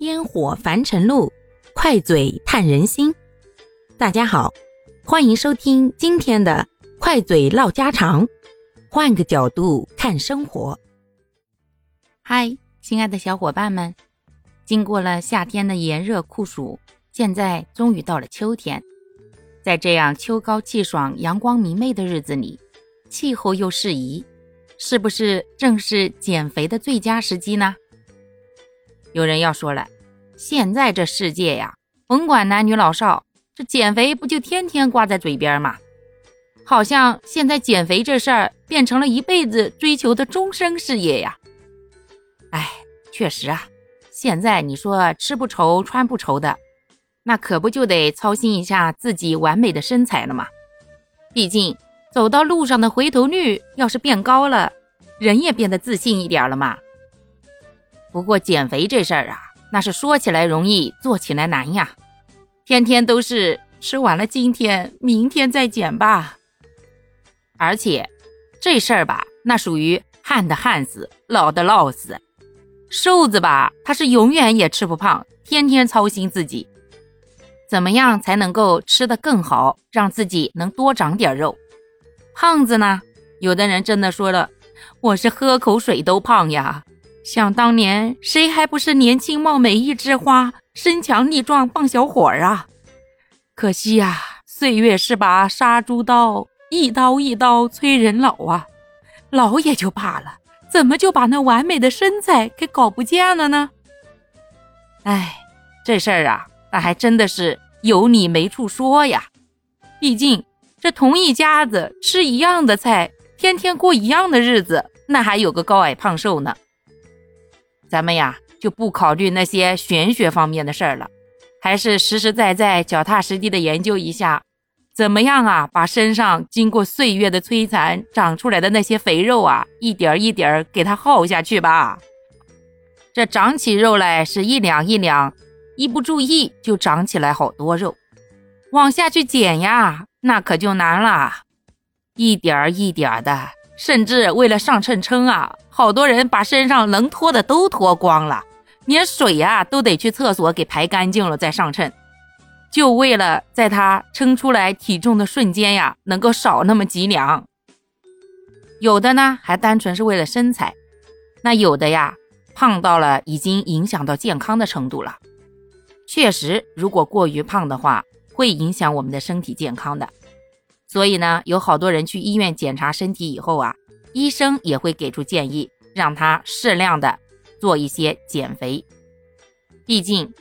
烟火凡尘路，快嘴探人心。大家好，欢迎收听今天的快嘴唠家常，换个角度看生活。嗨，亲爱的小伙伴们，经过了夏天的炎热酷暑，现在终于到了秋天。在这样秋高气爽、阳光明媚的日子里，气候又适宜，是不是正是减肥的最佳时机呢？有人要说了，现在这世界呀，甭管男女老少，这减肥不就天天挂在嘴边吗？好像现在减肥这事儿变成了一辈子追求的终生事业呀。哎，确实啊，现在你说吃不愁穿不愁的，那可不就得操心一下自己完美的身材了吗？毕竟走到路上的回头率要是变高了，人也变得自信一点了嘛。不过减肥这事儿啊，那是说起来容易，做起来难呀。天天都是吃完了今天，明天再减吧。而且这事儿吧，那属于旱的旱死，涝的涝死。瘦子吧，他是永远也吃不胖，天天操心自己怎么样才能够吃得更好，让自己能多长点肉。胖子呢，有的人真的说了，我是喝口水都胖呀。想当年，谁还不是年轻貌美一枝花，身强力壮棒小伙儿啊？可惜呀，岁月是把杀猪刀，一刀一刀催人老啊！老也就罢了，怎么就把那完美的身材给搞不见了呢？哎，这事儿啊，那还真的是有理没处说呀。毕竟这同一家子吃一样的菜，天天过一样的日子，那还有个高矮胖瘦呢。咱们呀就不考虑那些玄学方面的事儿了，还是实实在在、脚踏实地的研究一下，怎么样啊？把身上经过岁月的摧残长出来的那些肥肉啊，一点儿一点儿给它耗下去吧。这长起肉来是一两一两，一不注意就长起来好多肉，往下去减呀，那可就难了，一点儿一点儿的。甚至为了上秤称啊，好多人把身上能脱的都脱光了，连水呀都得去厕所给排干净了再上秤，就为了在他称出来体重的瞬间呀，能够少那么几两。有的呢还单纯是为了身材，那有的呀胖到了已经影响到健康的程度了。确实，如果过于胖的话，会影响我们的身体健康的。所以呢，有好多人去医院检查身体以后啊，医生也会给出建议，让他适量的做一些减肥。毕竟，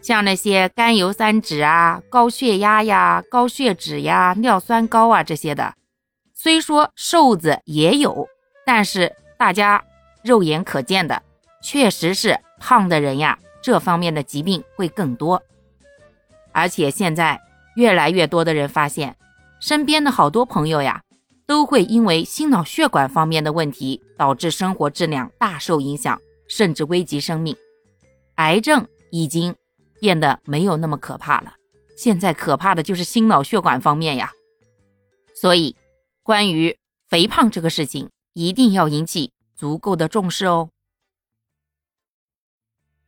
像那些甘油三酯啊、高血压呀、高血脂呀、尿酸高啊这些的，虽说瘦子也有，但是大家肉眼可见的，确实是胖的人呀，这方面的疾病会更多。而且现在越来越多的人发现。身边的好多朋友呀，都会因为心脑血管方面的问题，导致生活质量大受影响，甚至危及生命。癌症已经变得没有那么可怕了，现在可怕的就是心脑血管方面呀。所以，关于肥胖这个事情，一定要引起足够的重视哦。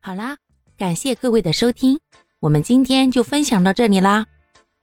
好啦，感谢各位的收听，我们今天就分享到这里啦。